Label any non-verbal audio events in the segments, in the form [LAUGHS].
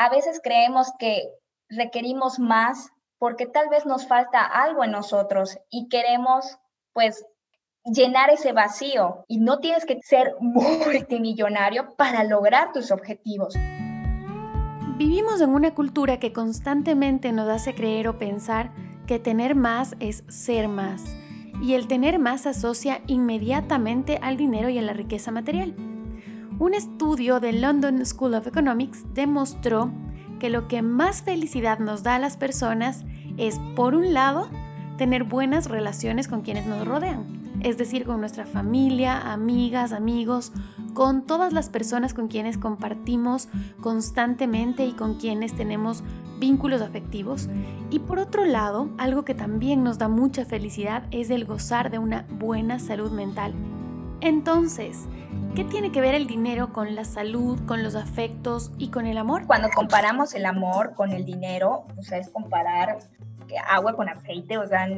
A veces creemos que requerimos más porque tal vez nos falta algo en nosotros y queremos pues llenar ese vacío y no tienes que ser [LAUGHS] multimillonario para lograr tus objetivos. Vivimos en una cultura que constantemente nos hace creer o pensar que tener más es ser más y el tener más asocia inmediatamente al dinero y a la riqueza material. Un estudio del London School of Economics demostró que lo que más felicidad nos da a las personas es, por un lado, tener buenas relaciones con quienes nos rodean, es decir, con nuestra familia, amigas, amigos, con todas las personas con quienes compartimos constantemente y con quienes tenemos vínculos afectivos. Y por otro lado, algo que también nos da mucha felicidad es el gozar de una buena salud mental. Entonces, ¿qué tiene que ver el dinero con la salud, con los afectos y con el amor? Cuando comparamos el amor con el dinero, o sea, es comparar agua con aceite, o sea,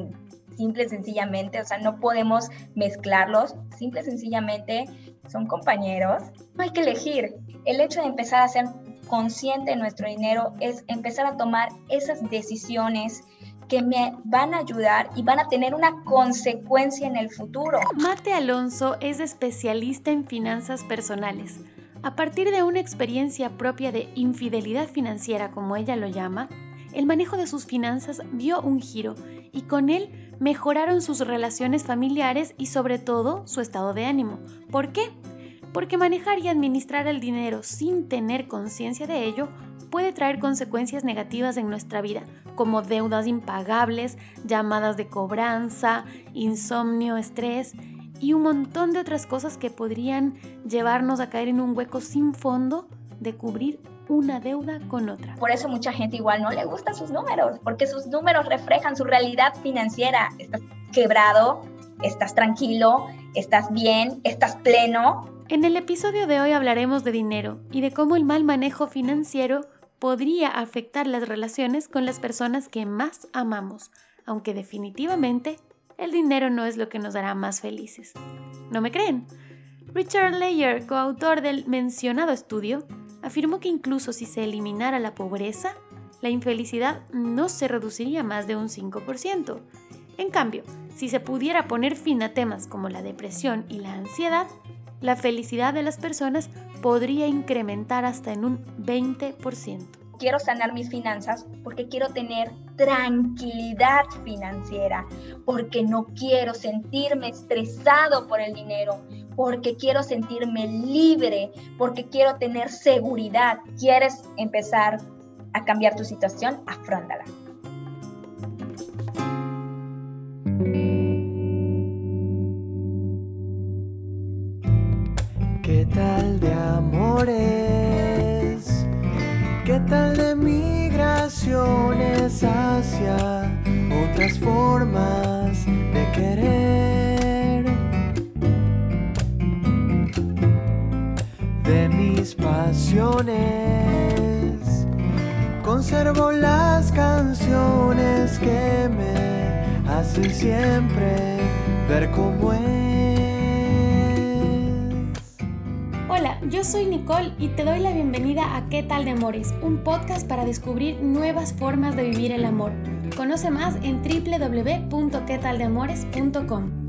simple sencillamente, o sea, no podemos mezclarlos, simple sencillamente son compañeros. No hay que elegir. El hecho de empezar a ser consciente de nuestro dinero es empezar a tomar esas decisiones que me van a ayudar y van a tener una consecuencia en el futuro. Mate Alonso es especialista en finanzas personales. A partir de una experiencia propia de infidelidad financiera, como ella lo llama, el manejo de sus finanzas vio un giro y con él mejoraron sus relaciones familiares y sobre todo su estado de ánimo. ¿Por qué? Porque manejar y administrar el dinero sin tener conciencia de ello puede traer consecuencias negativas en nuestra vida, como deudas impagables, llamadas de cobranza, insomnio, estrés y un montón de otras cosas que podrían llevarnos a caer en un hueco sin fondo de cubrir una deuda con otra. Por eso mucha gente igual no le gusta sus números, porque sus números reflejan su realidad financiera. Estás quebrado, estás tranquilo, estás bien, estás pleno. En el episodio de hoy hablaremos de dinero y de cómo el mal manejo financiero podría afectar las relaciones con las personas que más amamos, aunque definitivamente el dinero no es lo que nos hará más felices. ¿No me creen? Richard Leyer, coautor del mencionado estudio, afirmó que incluso si se eliminara la pobreza, la infelicidad no se reduciría más de un 5%. En cambio, si se pudiera poner fin a temas como la depresión y la ansiedad, la felicidad de las personas podría incrementar hasta en un 20%. Quiero sanar mis finanzas porque quiero tener tranquilidad financiera, porque no quiero sentirme estresado por el dinero, porque quiero sentirme libre, porque quiero tener seguridad. ¿Quieres empezar a cambiar tu situación? Afróntala. Conservo las canciones que me hacen siempre ver cómo es. Hola, yo soy Nicole y te doy la bienvenida a ¿Qué tal de Amores? Un podcast para descubrir nuevas formas de vivir el amor. Conoce más en www.quetaldeamores.com.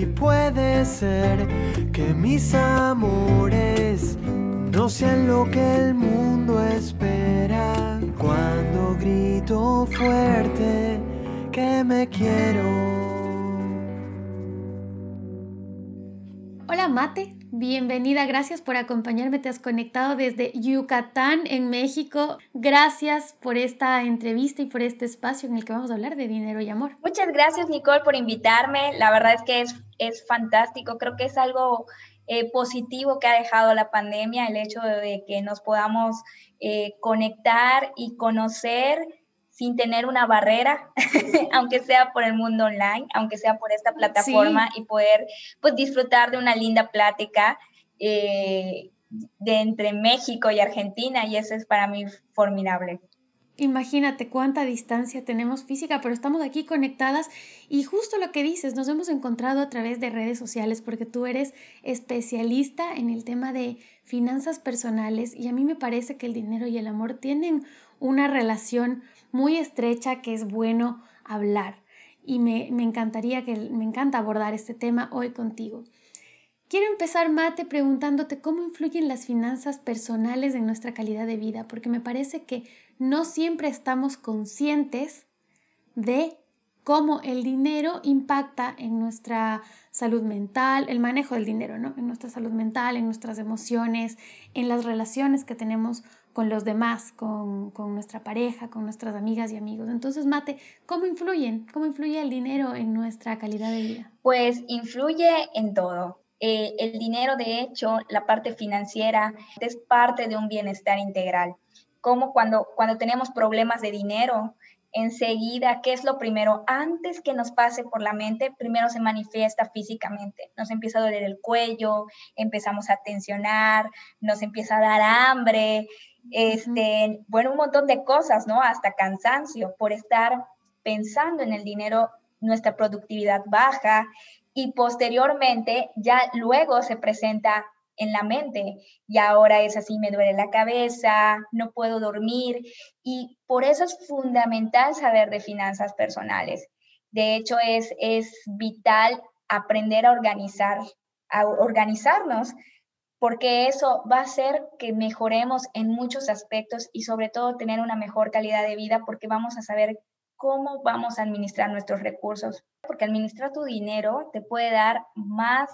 Y puede ser que mis amores no sean lo que el mundo espera cuando grito fuerte que me quiero. Hola Mate, bienvenida, gracias por acompañarme, te has conectado desde Yucatán en México. Gracias por esta entrevista y por este espacio en el que vamos a hablar de dinero y amor. Muchas gracias Nicole por invitarme, la verdad es que es es fantástico. Creo que es algo eh, positivo que ha dejado la pandemia, el hecho de que nos podamos eh, conectar y conocer sin tener una barrera, [LAUGHS] aunque sea por el mundo online, aunque sea por esta plataforma y poder pues, disfrutar de una linda plática eh, de entre México y Argentina y eso es para mí formidable. Imagínate cuánta distancia tenemos física, pero estamos aquí conectadas y justo lo que dices, nos hemos encontrado a través de redes sociales porque tú eres especialista en el tema de finanzas personales y a mí me parece que el dinero y el amor tienen una relación muy estrecha que es bueno hablar y me, me encantaría que me encanta abordar este tema hoy contigo. Quiero empezar, Mate, preguntándote cómo influyen las finanzas personales en nuestra calidad de vida, porque me parece que no siempre estamos conscientes de cómo el dinero impacta en nuestra salud mental, el manejo del dinero, ¿no? En nuestra salud mental, en nuestras emociones, en las relaciones que tenemos con los demás, con, con, nuestra pareja, con nuestras amigas y amigos. Entonces, Mate, ¿cómo influyen? ¿Cómo influye el dinero en nuestra calidad de vida? Pues influye en todo. Eh, el dinero, de hecho, la parte financiera, es parte de un bienestar integral. Como cuando, cuando tenemos problemas de dinero, enseguida, ¿qué es lo primero? Antes que nos pase por la mente, primero se manifiesta físicamente. Nos empieza a doler el cuello, empezamos a tensionar, nos empieza a dar hambre, este, bueno, un montón de cosas, ¿no? Hasta cansancio por estar pensando en el dinero, nuestra productividad baja y posteriormente ya luego se presenta en la mente y ahora es así, me duele la cabeza, no puedo dormir y por eso es fundamental saber de finanzas personales. De hecho, es, es vital aprender a organizar, a organizarnos, porque eso va a hacer que mejoremos en muchos aspectos y sobre todo tener una mejor calidad de vida porque vamos a saber cómo vamos a administrar nuestros recursos, porque administrar tu dinero te puede dar más,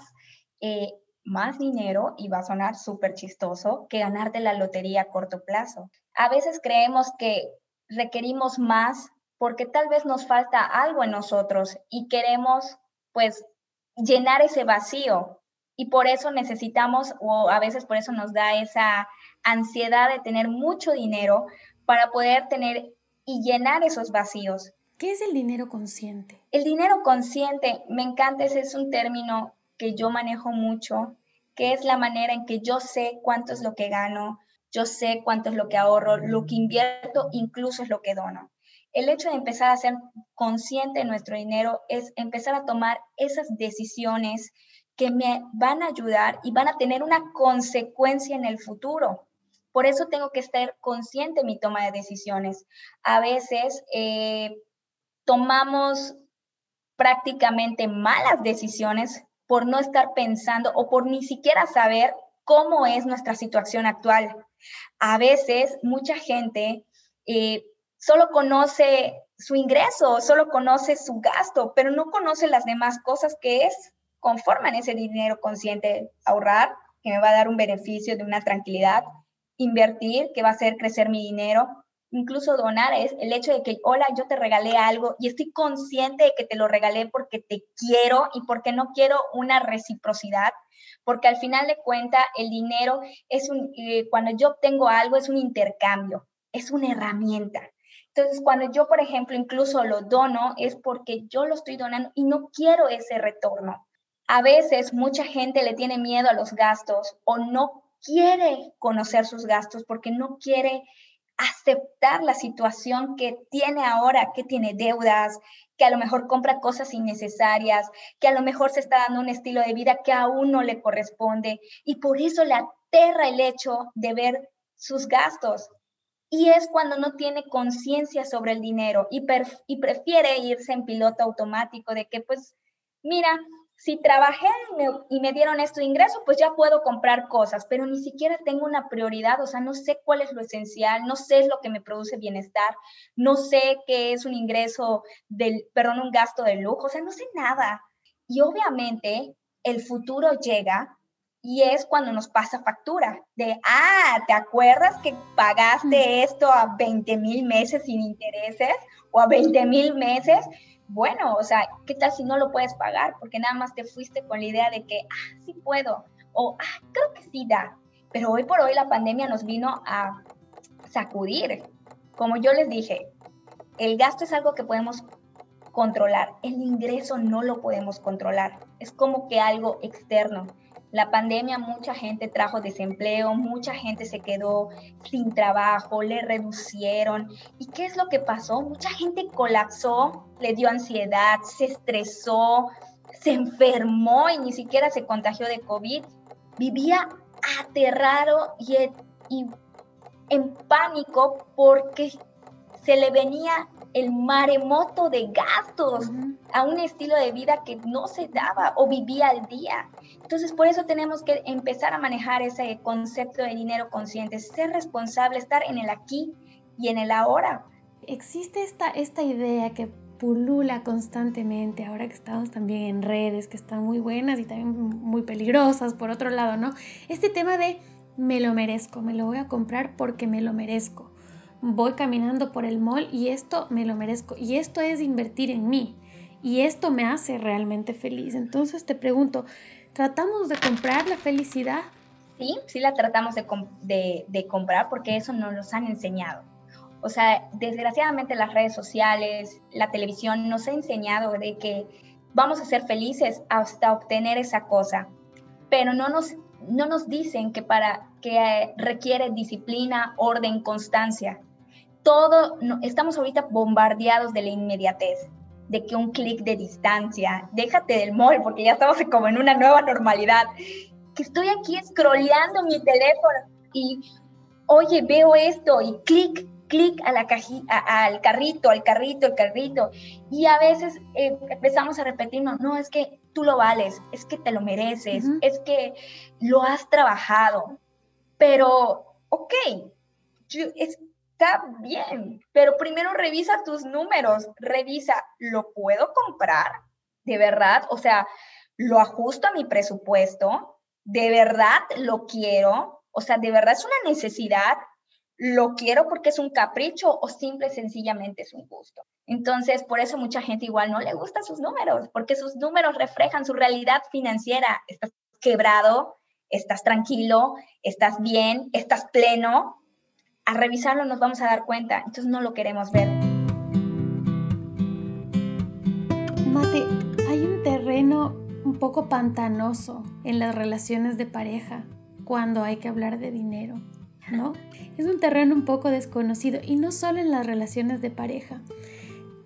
eh, más dinero, y va a sonar súper chistoso, que ganarte la lotería a corto plazo. A veces creemos que requerimos más porque tal vez nos falta algo en nosotros y queremos pues llenar ese vacío y por eso necesitamos o a veces por eso nos da esa ansiedad de tener mucho dinero para poder tener y llenar esos vacíos. ¿Qué es el dinero consciente? El dinero consciente, me encanta, ese es un término que yo manejo mucho, que es la manera en que yo sé cuánto es lo que gano, yo sé cuánto es lo que ahorro, lo que invierto, incluso es lo que dono. El hecho de empezar a ser consciente de nuestro dinero es empezar a tomar esas decisiones que me van a ayudar y van a tener una consecuencia en el futuro. Por eso tengo que estar consciente en mi toma de decisiones. A veces eh, tomamos prácticamente malas decisiones por no estar pensando o por ni siquiera saber cómo es nuestra situación actual. A veces mucha gente eh, solo conoce su ingreso, solo conoce su gasto, pero no conoce las demás cosas que es conforman ese dinero consciente, ahorrar, que me va a dar un beneficio de una tranquilidad, invertir, que va a hacer crecer mi dinero, incluso donar es el hecho de que, hola, yo te regalé algo y estoy consciente de que te lo regalé porque te quiero y porque no quiero una reciprocidad, porque al final de cuenta el dinero es un, eh, cuando yo obtengo algo es un intercambio, es una herramienta. Entonces, cuando yo, por ejemplo, incluso lo dono, es porque yo lo estoy donando y no quiero ese retorno. A veces mucha gente le tiene miedo a los gastos o no quiere conocer sus gastos, porque no quiere aceptar la situación que tiene ahora, que tiene deudas, que a lo mejor compra cosas innecesarias, que a lo mejor se está dando un estilo de vida que aún no le corresponde y por eso le aterra el hecho de ver sus gastos. Y es cuando no tiene conciencia sobre el dinero y, y prefiere irse en piloto automático de que, pues, mira, si trabajé y me, dieron esto de ingreso, pues ya puedo comprar cosas, pero ni siquiera tengo una prioridad, o sea, no sé cuál es lo esencial, no sé lo que me produce bienestar, no sé qué es un ingreso del, perdón, un gasto de lujo, o sea, no sé nada. Y obviamente el futuro llega y es cuando nos pasa factura de, ah, ¿te acuerdas que pagaste esto a 20 mil meses sin intereses o a 20 mil meses? Bueno, o sea, ¿qué tal si no lo puedes pagar? Porque nada más te fuiste con la idea de que, ah, sí puedo, o ah, creo que sí da. Pero hoy por hoy la pandemia nos vino a sacudir. Como yo les dije, el gasto es algo que podemos controlar, el ingreso no lo podemos controlar, es como que algo externo. La pandemia mucha gente trajo desempleo, mucha gente se quedó sin trabajo, le reducieron. ¿Y qué es lo que pasó? Mucha gente colapsó, le dio ansiedad, se estresó, se enfermó y ni siquiera se contagió de COVID. Vivía aterrado y, y en pánico porque se le venía el maremoto de gastos a un estilo de vida que no se daba o vivía al día. Entonces, por eso tenemos que empezar a manejar ese concepto de dinero consciente, ser responsable, estar en el aquí y en el ahora. Existe esta, esta idea que pulula constantemente, ahora que estamos también en redes, que están muy buenas y también muy peligrosas, por otro lado, ¿no? Este tema de me lo merezco, me lo voy a comprar porque me lo merezco voy caminando por el mall y esto me lo merezco. Y esto es invertir en mí. Y esto me hace realmente feliz. Entonces te pregunto, ¿tratamos de comprar la felicidad? Sí, sí la tratamos de, comprar porque eso nos los han enseñado. O sea, desgraciadamente las redes sociales, la televisión nos ha enseñado de que vamos a ser felices hasta obtener esa cosa, pero no nos, no nos dicen que para que requiere disciplina, orden, constancia todo, estamos ahorita bombardeados de la inmediatez, de que un clic de distancia, déjate del mall, porque ya estamos como en una nueva normalidad, que estoy aquí scrolleando mi teléfono y, oye, veo esto y clic, clic a la al carrito, al carrito, al carrito. Y a veces eh, empezamos a repetirnos, no, es que tú lo vales, es que te lo mereces, es que lo has trabajado. Pero, ok, es, está bien, pero primero revisa tus números, revisa, ¿lo puedo comprar? ¿De verdad? O sea, ¿lo ajusto a mi presupuesto? ¿De verdad lo quiero? O sea, ¿de verdad es una necesidad? ¿Lo quiero porque es un capricho o simple y sencillamente es un gusto? Entonces, por eso mucha gente igual no le gusta sus números, porque sus números reflejan su realidad financiera. Estás quebrado, estás tranquilo, estás bien, estás pleno, a revisarlo nos vamos a dar cuenta, entonces no lo queremos ver. Mate, hay un terreno un poco pantanoso en las relaciones de pareja cuando hay que hablar de dinero, ¿no? Es un terreno un poco desconocido y no solo en las relaciones de pareja.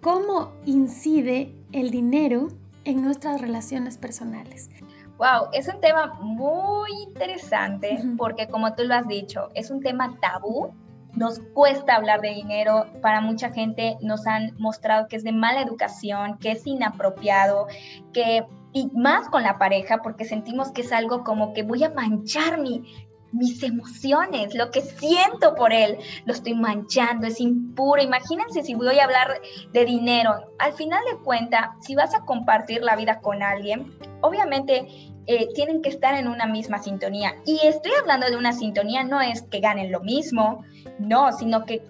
¿Cómo incide el dinero en nuestras relaciones personales? Wow, es un tema muy interesante porque como tú lo has dicho, es un tema tabú nos cuesta hablar de dinero, para mucha gente nos han mostrado que es de mala educación, que es inapropiado, que y más con la pareja porque sentimos que es algo como que voy a manchar mi, mis emociones, lo que siento por él, lo estoy manchando, es impuro. Imagínense si voy a hablar de dinero. Al final de cuentas, si vas a compartir la vida con alguien, obviamente eh, tienen que estar en una misma sintonía. Y estoy hablando de una sintonía, no es que ganen lo mismo, no, sino que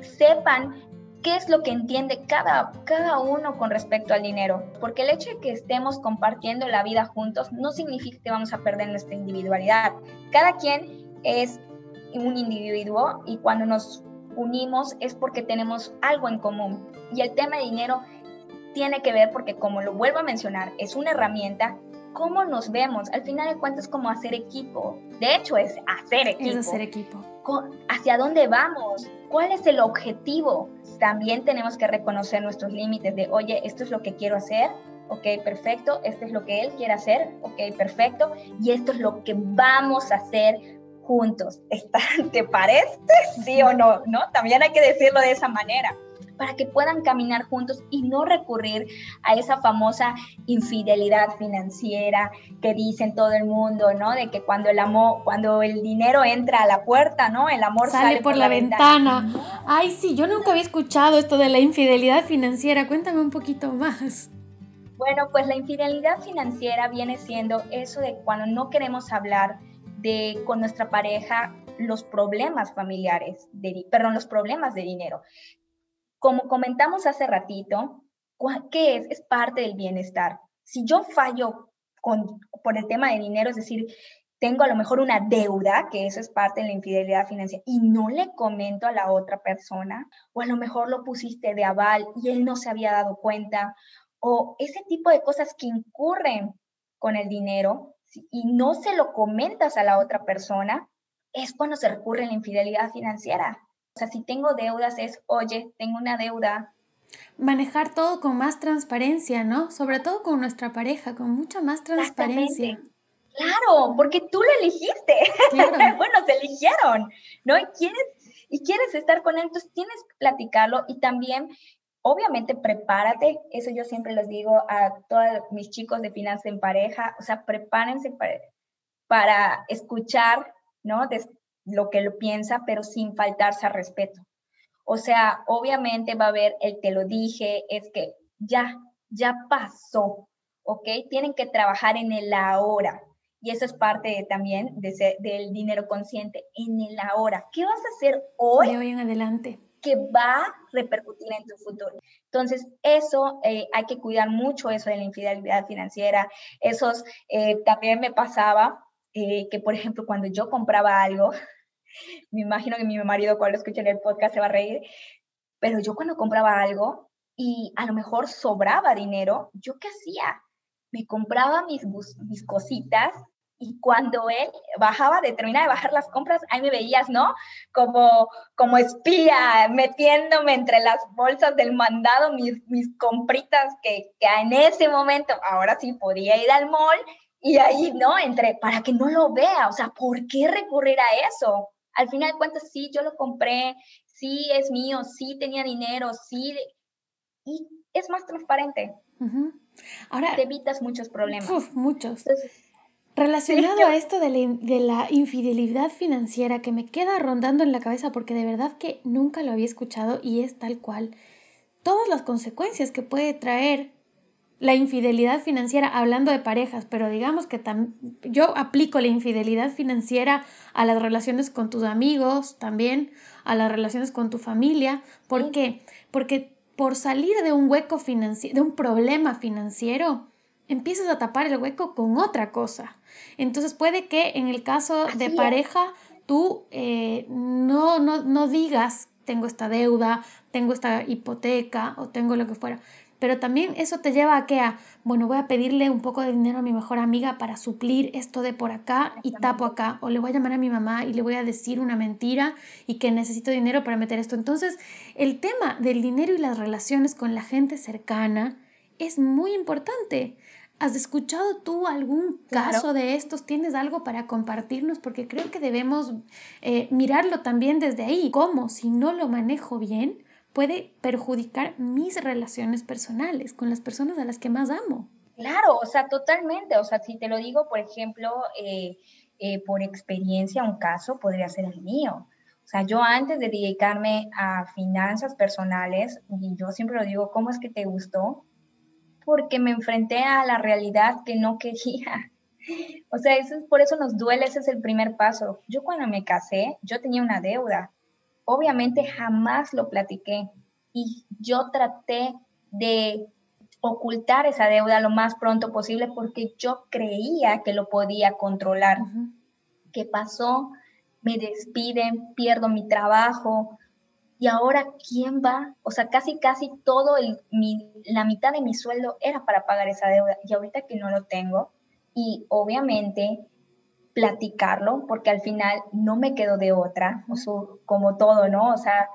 sepan qué es lo que entiende cada, cada uno con respecto al dinero. Porque el hecho de que estemos compartiendo la vida juntos no significa que vamos a perder nuestra individualidad. Cada quien es un individuo y cuando nos unimos es porque tenemos algo en común. Y el tema de dinero tiene que ver porque, como lo vuelvo a mencionar, es una herramienta cómo nos vemos. Al final de cuentas, es como hacer equipo. De hecho, es hacer equipo. Es hacer equipo. ¿Hacia dónde vamos? ¿Cuál es el objetivo? También tenemos que reconocer nuestros límites de, oye, esto es lo que quiero hacer, ok, perfecto, esto es lo que él quiere hacer, ok, perfecto, y esto es lo que vamos a hacer juntos. [LAUGHS] ¿Te parece? Sí o no, ¿no? También hay que decirlo de esa manera para que puedan caminar juntos y no recurrir a esa famosa infidelidad financiera que dicen todo el mundo, ¿no? De que cuando el amor, cuando el dinero entra a la puerta, ¿no? El amor sale, por, la, ventana. Ay, sí, yo nunca había escuchado esto de la infidelidad financiera. Cuéntame un poquito más. Bueno, pues la infidelidad financiera viene siendo eso de cuando no queremos hablar de con nuestra pareja los problemas familiares, de, perdón, los problemas de dinero. Como comentamos hace ratito, ¿qué es? Es parte del bienestar. Si yo fallo con, por el tema de dinero, es decir, tengo a lo mejor una deuda, que eso es parte de la infidelidad financiera, y no le comento a la otra persona, o a lo mejor lo pusiste de aval y él no se había dado cuenta, o ese tipo de cosas que incurren con el dinero, y no se lo comentas a la otra persona, es cuando se recurre a la infidelidad financiera. O sea, si tengo deudas es, oye, tengo una deuda. Manejar todo con más transparencia, ¿no? Sobre todo con nuestra pareja, con mucha más transparencia. Claro, porque tú lo elegiste. [LAUGHS] bueno, se eligieron, ¿no? Y quieres, y quieres estar con él, entonces tienes que platicarlo y también, obviamente, prepárate. Eso yo siempre les digo a todos mis chicos de finanzas en pareja, o sea, prepárense para, para escuchar, ¿no? Lo que lo piensa, pero sin faltarse al respeto. O sea, obviamente va a haber el te lo dije, es que ya, ya pasó, ¿ok? Tienen que trabajar en el ahora. Y eso es parte también de del dinero consciente en el ahora. ¿Qué vas a hacer hoy? De hoy en adelante. Que va a repercutir en tu futuro. Entonces, eso eh, hay que cuidar mucho, eso de la infidelidad financiera. Esos eh, también me pasaba eh, que, por ejemplo, cuando yo compraba algo, me imagino que mi marido cuando escuche el podcast se va a reír, pero yo cuando compraba algo y a lo mejor sobraba dinero, ¿yo qué hacía? me compraba mis, mis cositas y cuando él bajaba, de terminar de bajar las compras, ahí me veías, ¿no? Como, como espía, metiéndome entre las bolsas del mandado mis, mis compritas que, que en ese momento, ahora sí podía ir al mall y ahí, ¿no? Entre, para que no lo vea, o sea, ¿por qué recurrir a eso? Al final de cuentas, sí, yo lo compré, sí es mío, sí tenía dinero, sí, y es más transparente. Ahora, te evitas muchos problemas. muchos. Relacionado a esto de la, de la, infidelidad financiera que me queda rondando en la cabeza porque de verdad que nunca lo había escuchado y es tal cual. Todas las consecuencias que puede traer la infidelidad financiera, hablando de parejas, pero digamos que yo aplico la infidelidad financiera a las relaciones con tus amigos también, a las relaciones con tu familia. ¿Por qué? Porque por salir de un hueco financiero, de un problema financiero, empiezas a tapar el hueco con otra cosa. Entonces puede que en el caso de pareja tú eh, no, no, no digas tengo esta deuda, tengo esta hipoteca o tengo lo que fuera, pero también eso te lleva a que a, bueno, voy a pedirle un poco de dinero a mi mejor amiga para suplir esto de por acá y tapo acá. O le voy a llamar a mi mamá y le voy a decir una mentira y que necesito dinero para meter esto. Entonces, el tema del dinero y las relaciones con la gente cercana es muy importante. ¿Has escuchado tú algún caso de estos? ¿Tienes algo para compartirnos? Porque creo que debemos eh, mirarlo también desde ahí. ¿Cómo? Si no lo manejo bien, puede perjudicar mis relaciones personales con las personas a las que más amo. Claro, o sea, totalmente. O sea, si te lo digo, por ejemplo, eh, eh, por experiencia, un caso podría ser el mío. O sea, yo antes de dedicarme a finanzas personales, y yo siempre lo digo, ¿cómo es que te gustó? Porque me enfrenté a la realidad que no quería. [LAUGHS] O sea, eso, por eso nos duele, ese es el primer paso. Yo cuando me casé, yo tenía una deuda obviamente jamás lo platiqué y yo traté de ocultar esa deuda lo más pronto posible porque yo creía que lo podía controlar. ¿Qué pasó? Me despiden, pierdo mi trabajo. Y ahora, ¿quién va? O sea, casi, casi todo el, la mitad de mi sueldo era para pagar esa deuda. Y ahorita que no lo tengo, y obviamente platicarlo, porque al final no me quedo de otra, como todo, ¿no? O sea,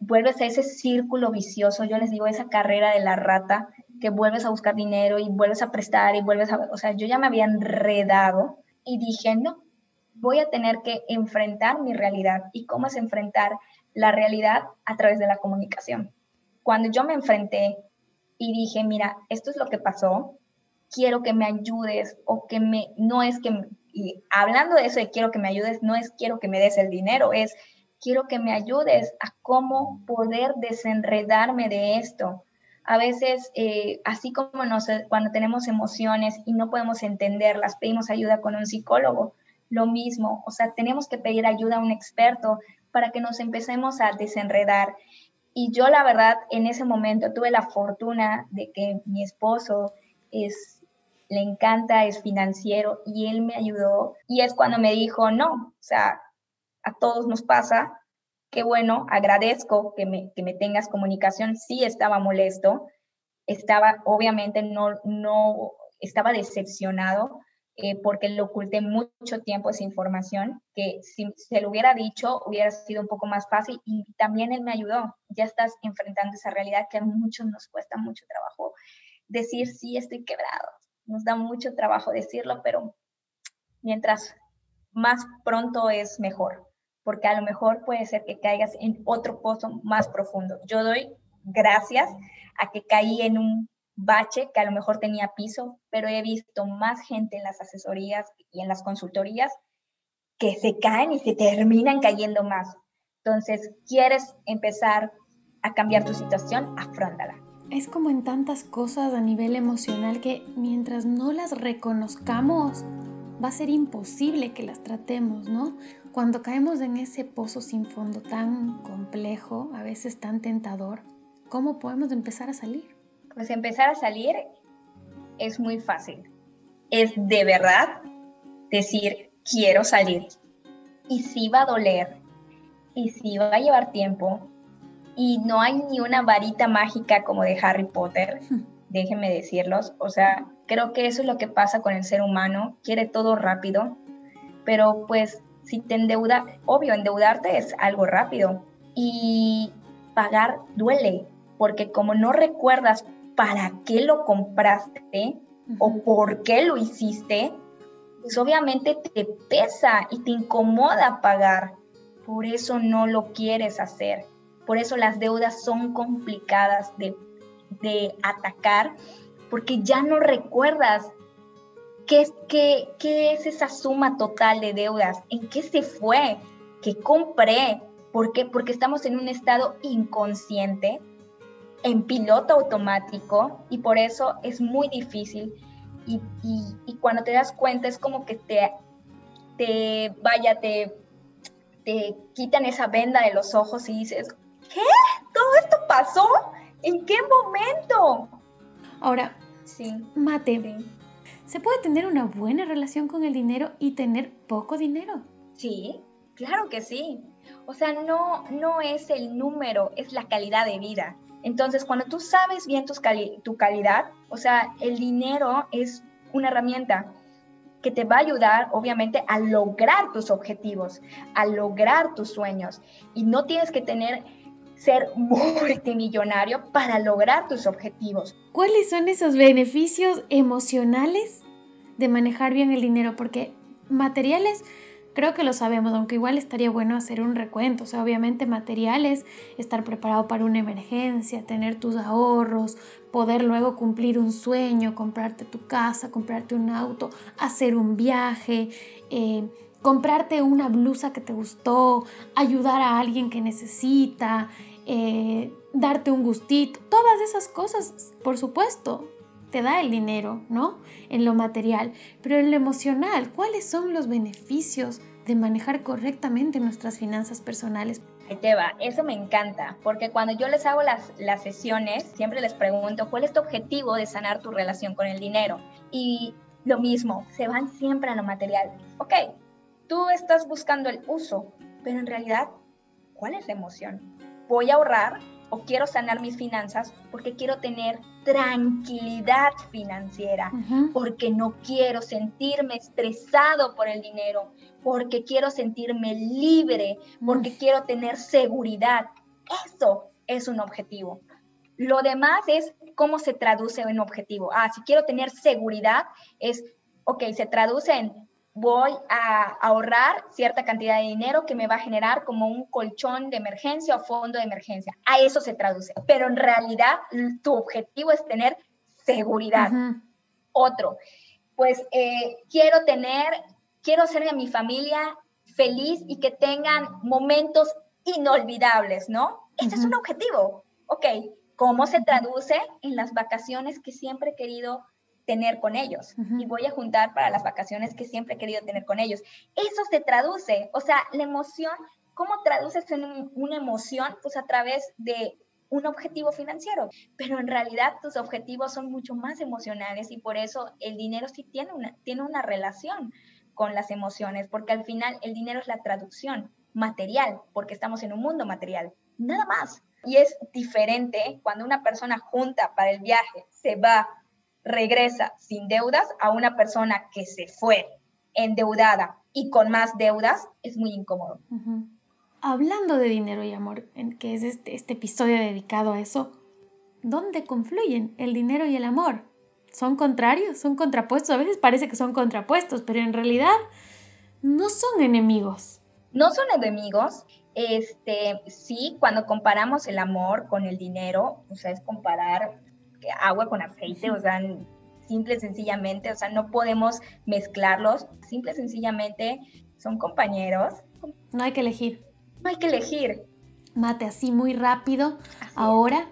vuelves a ese círculo vicioso, yo les digo, esa carrera de la rata, que vuelves a buscar dinero y vuelves a prestar y vuelves a, o sea, yo ya me había enredado y dije, no, voy a tener que enfrentar mi realidad. ¿Y cómo es enfrentar la realidad a través de la comunicación? Cuando yo me enfrenté y dije, mira, esto es lo que pasó, quiero que me ayudes o que me, no es que y hablando de eso de quiero que me ayudes, no es quiero que me des el dinero, es quiero que me ayudes a cómo poder desenredarme de esto. A veces, eh, así como cuando tenemos emociones y no podemos entenderlas, pedimos ayuda con un psicólogo, lo mismo, o sea, tenemos que pedir ayuda a un experto para que nos empecemos a desenredar. Y yo la verdad, en ese momento tuve la fortuna de que mi esposo es le encanta, es financiero y él me ayudó y es cuando me dijo, no, o sea, a todos nos pasa, qué bueno, agradezco que me, que me tengas comunicación, sí estaba molesto, estaba, obviamente no, no, estaba decepcionado, eh, porque le oculté mucho tiempo esa información, que si se lo hubiera dicho hubiera sido un poco más fácil y también él me ayudó. Ya estás enfrentando esa realidad que a muchos nos cuesta mucho trabajo decir, sí, estoy quebrado. Nos da mucho trabajo decirlo, pero mientras más pronto es mejor, porque a lo mejor puede ser que caigas en otro pozo más profundo. Yo doy gracias a que caí en un bache que a lo mejor tenía piso, pero he visto más gente en las asesorías y en las consultorías que se caen y se terminan cayendo más. Entonces, ¿quieres empezar a cambiar tu situación? Afróntala. Es como en tantas cosas a nivel emocional que mientras no las reconozcamos, va a ser imposible que las tratemos, ¿no? Cuando caemos en ese pozo sin fondo tan complejo, a veces tan tentador, ¿cómo podemos empezar a salir? Pues empezar a salir es muy fácil. Es de verdad decir, quiero salir. Y sí va a doler, y sí va a llevar tiempo, y no hay ni una varita mágica como de Harry Potter, déjenme decirlos. O sea, creo que eso es lo que pasa con el ser humano, quiere todo rápido, pero pues si te endeuda, obvio, endeudarte es algo rápido y pagar duele, porque como no recuerdas para qué lo compraste o por qué lo hiciste, pues obviamente te pesa y te incomoda pagar. Por eso no lo quieres hacer. Por eso las deudas son complicadas de, de atacar, porque ya no recuerdas qué, qué, qué es esa suma total de deudas, en qué se fue, qué compré, ¿Por qué? Porque estamos en un estado inconsciente en piloto automático y por eso es muy difícil y, y, cuando te das cuenta es como que te, te vaya, te, te quitan esa venda de los ojos y dices, ¿qué? ¿Todo esto pasó? ¿En qué momento? Ahora, sí, Mate, ¿se puede tener una buena relación con el dinero y tener poco dinero? Sí, claro que sí. O sea, no, no es el número, es la calidad de vida. Entonces, cuando tú sabes bien tu calidad, o sea, el dinero es una herramienta que te va a ayudar, obviamente, a lograr tus objetivos, a lograr tus sueños. Y no tienes que tener ser multimillonario para lograr tus objetivos. ¿Cuáles son esos beneficios emocionales de manejar bien el dinero? Porque materiales Creo que lo sabemos, aunque igual estaría bueno hacer un recuento. O sea, obviamente materiales, estar preparado para una emergencia, tener tus ahorros, poder luego cumplir un sueño, comprarte tu casa, comprarte un auto, hacer un viaje, eh, comprarte una blusa que te gustó, ayudar a alguien que necesita, eh, darte un gustito. Todas esas cosas, por supuesto, te da el dinero, ¿no? En lo material, pero en lo emocional, ¿cuáles son los beneficios de manejar correctamente nuestras finanzas personales? Ahí te eso me encanta, porque cuando yo les hago las, las sesiones, siempre les pregunto, ¿cuál es tu objetivo de sanar tu relación con el dinero? Y lo mismo, se van siempre a lo material. Ok, tú estás buscando el uso, pero en realidad, ¿cuál es la emoción? Voy a ahorrar o quiero sanar mis finanzas porque quiero tener tranquilidad financiera, porque no quiero sentirme estresado por el dinero, porque quiero sentirme libre, porque quiero tener seguridad. Eso es un objetivo. Lo demás es cómo se traduce en un objetivo. Ah, si quiero tener seguridad, es, ok, se traduce en voy a ahorrar cierta cantidad de dinero que me va a generar como un colchón de emergencia o fondo de emergencia. A eso se traduce. Pero en realidad tu objetivo es tener seguridad. Otro, pues eh, quiero tener, quiero hacer a mi familia feliz y que tengan momentos inolvidables, ¿no? Ese es un objetivo. Ok, ¿cómo se traduce en las vacaciones que siempre he querido tener con ellos y voy a juntar para las vacaciones que siempre he querido tener con ellos. Eso se traduce, o sea, la emoción, ¿cómo traduces en una emoción? Pues a través de un objetivo financiero, pero en realidad tus objetivos son mucho más emocionales y por eso el dinero sí tiene una, tiene una relación con las emociones, porque al final el dinero es la traducción material, porque estamos en un mundo material, nada más. Y es diferente cuando una persona junta para el viaje, se va, regresa sin deudas a una persona que se fue endeudada y con más deudas, es muy incómodo. Hablando de dinero y amor, que es este, este episodio dedicado a eso, ¿dónde confluyen el dinero y el amor? ¿Son contrarios? ¿Son contrapuestos? A veces parece que son contrapuestos, pero en realidad no son enemigos. No son enemigos. Este, sí, cuando comparamos el amor con el dinero, o sea, es comparar agua con aceite, o sea, simple sencillamente, o sea, no podemos mezclarlos, simple sencillamente son compañeros. No hay que elegir. No hay que elegir. Mate, así muy rápido. Ahora,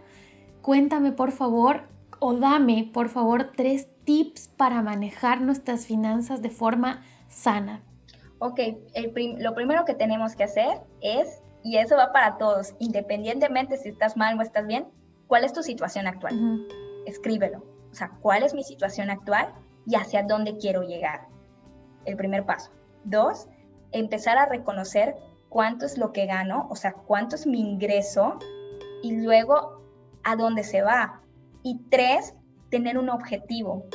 cuéntame por favor, o dame por favor tres tips para manejar nuestras finanzas de forma sana. Ok, lo primero que tenemos que hacer es, y eso va para todos, independientemente si estás mal o estás bien, ¿cuál es tu situación actual? Escríbelo. O sea, ¿cuál es mi situación actual y hacia dónde quiero llegar? El primer paso. Dos, empezar a reconocer cuánto es lo que gano, o sea, cuánto es mi ingreso y luego a dónde se va. Y tres, tener un objetivo.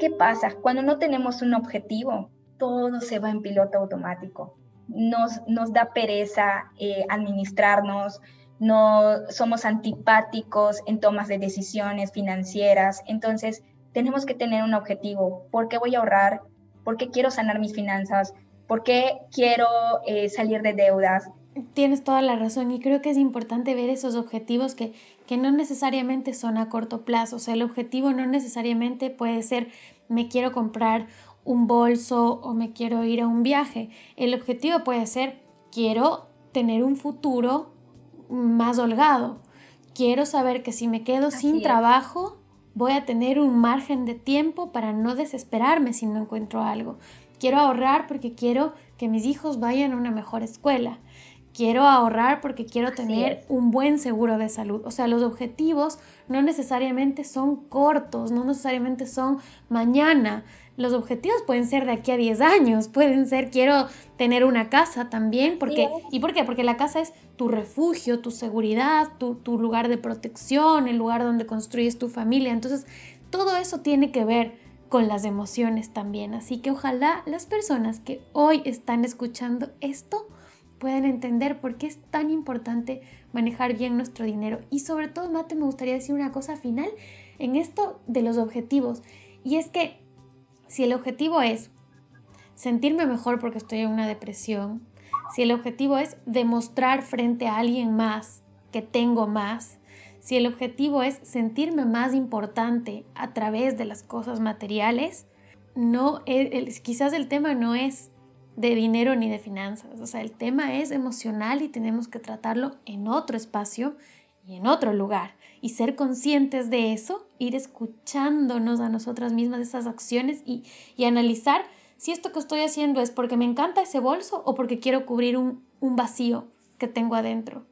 ¿Qué pasa? Cuando no tenemos un objetivo, todo se va en piloto automático. Nos, nos da pereza eh, administrarnos, no somos antipáticos en tomas de decisiones financieras. Entonces, tenemos que tener un objetivo. ¿Por qué voy a ahorrar? ¿Por qué quiero sanar mis finanzas? ¿Por qué quiero eh, salir de deudas? Tienes toda la razón y creo que es importante ver esos objetivos que, que no necesariamente son a corto plazo. O sea, el objetivo no necesariamente puede ser me quiero comprar un bolso o me quiero ir a un viaje. El objetivo puede ser quiero tener un futuro más holgado. Quiero saber que si me quedo sin trabajo, voy a tener un margen de tiempo para no desesperarme si no encuentro algo. Quiero ahorrar porque quiero que mis hijos vayan a una mejor escuela. Quiero ahorrar porque quiero tener un buen seguro de salud. O sea, los objetivos no necesariamente son cortos, no necesariamente son mañana, los objetivos pueden ser de aquí a 10 años, pueden ser quiero tener una casa también, porque, ¿y por qué? Porque la casa es tu refugio, tu seguridad, tu, tu lugar de protección, el lugar donde construyes tu familia. Entonces, todo eso tiene que ver con las emociones también. Así que ojalá las personas que hoy están escuchando esto puedan entender por qué es tan importante manejar bien nuestro dinero. Y sobre todo, Mate, me gustaría decir una cosa final en esto de los objetivos. Y es que si el objetivo es sentirme mejor porque estoy en una depresión, si el objetivo es demostrar frente a alguien más que tengo más, si el objetivo es sentirme más importante a través de las cosas materiales, no quizás el tema no es de dinero ni de finanzas, o sea, el tema es emocional y tenemos que tratarlo en otro espacio y en otro lugar. Y ser conscientes de eso, ir escuchándonos a nosotras mismas esas acciones y, analizar si esto que estoy haciendo es porque me encanta ese bolso o porque quiero cubrir un, vacío que tengo adentro.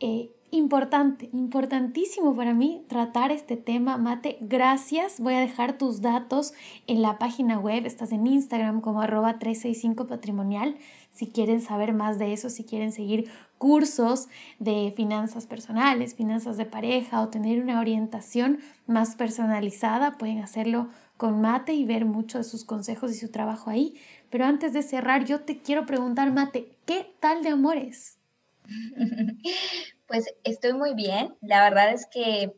Eh, importante, importantísimo para mí tratar este tema, Mate. Gracias. Voy a dejar tus datos en la página web. Estás en Instagram como arroba 365 patrimonial. Si quieren saber más de eso, si quieren seguir cursos de finanzas personales, finanzas de pareja o tener una orientación más personalizada, pueden hacerlo con Mate y ver muchos de sus consejos y su trabajo ahí. Pero antes de cerrar, yo te quiero preguntar, Mate, ¿qué tal de amores? [LAUGHS] Pues estoy muy bien. La verdad es que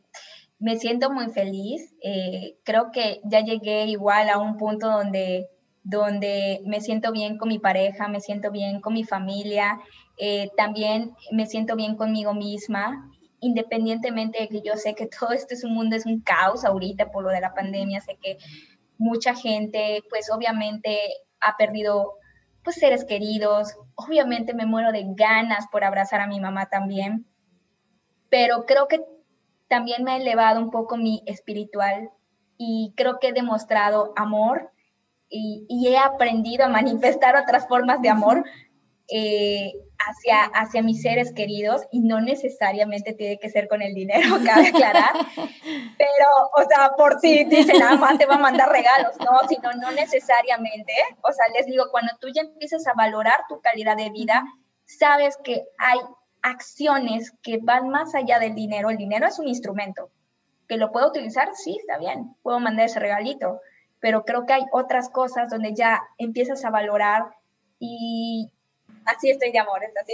me siento muy feliz. Eh, creo que ya llegué igual a un punto donde, donde me siento bien con mi pareja, me siento bien con mi familia eh, también me siento bien conmigo misma, independientemente de que yo sé que [LAUGHS] todo esto es un mundo, es un caos ahorita por lo de la pandemia, sé que mucha gente, pues obviamente ha perdido pues seres queridos, obviamente me muero de ganas por abrazar a mi mamá también, pero creo que también me ha elevado un poco mi espiritual y creo que he demostrado amor y, y he aprendido a manifestar otras formas de amor eh, hacia, hacia mis seres queridos y no necesariamente tiene que ser con el dinero, [LAUGHS] cabe aclarar, pero, o sea, por si dicen, nada más te va a mandar regalos, no, sino no necesariamente, o sea, les digo, cuando tú ya empiezas a valorar tu calidad de vida, sabes que hay acciones que van más allá del dinero, el dinero es un instrumento, que lo puedo utilizar, sí, está bien, puedo mandar ese regalito, pero creo que hay otras cosas donde ya empiezas a valorar y así estoy de amores, así.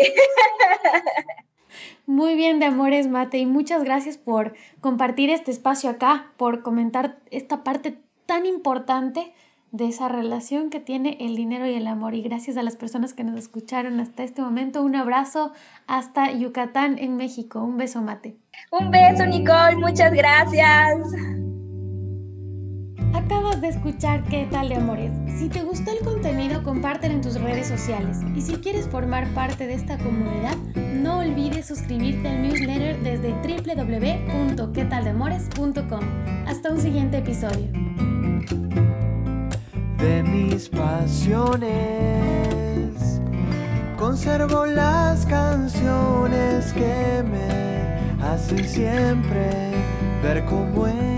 Muy bien de amores, Mate, y muchas gracias por compartir este espacio acá, por comentar esta parte tan importante de esa relación que tiene el dinero y el amor. Y gracias a las personas que nos escucharon hasta este momento. Un abrazo hasta Yucatán, en México. Un beso, Mate. Un beso, Nicole. Muchas gracias. Acabas de escuchar ¿Qué tal de amores? Si te gustó el contenido, compártelo en tus redes sociales. Y si quieres formar parte de esta comunidad, no olvides suscribirte al newsletter desde www.quetaldemores.com. Hasta un siguiente episodio de mis pasiones. Conservo las canciones que me hacen siempre ver cómo es.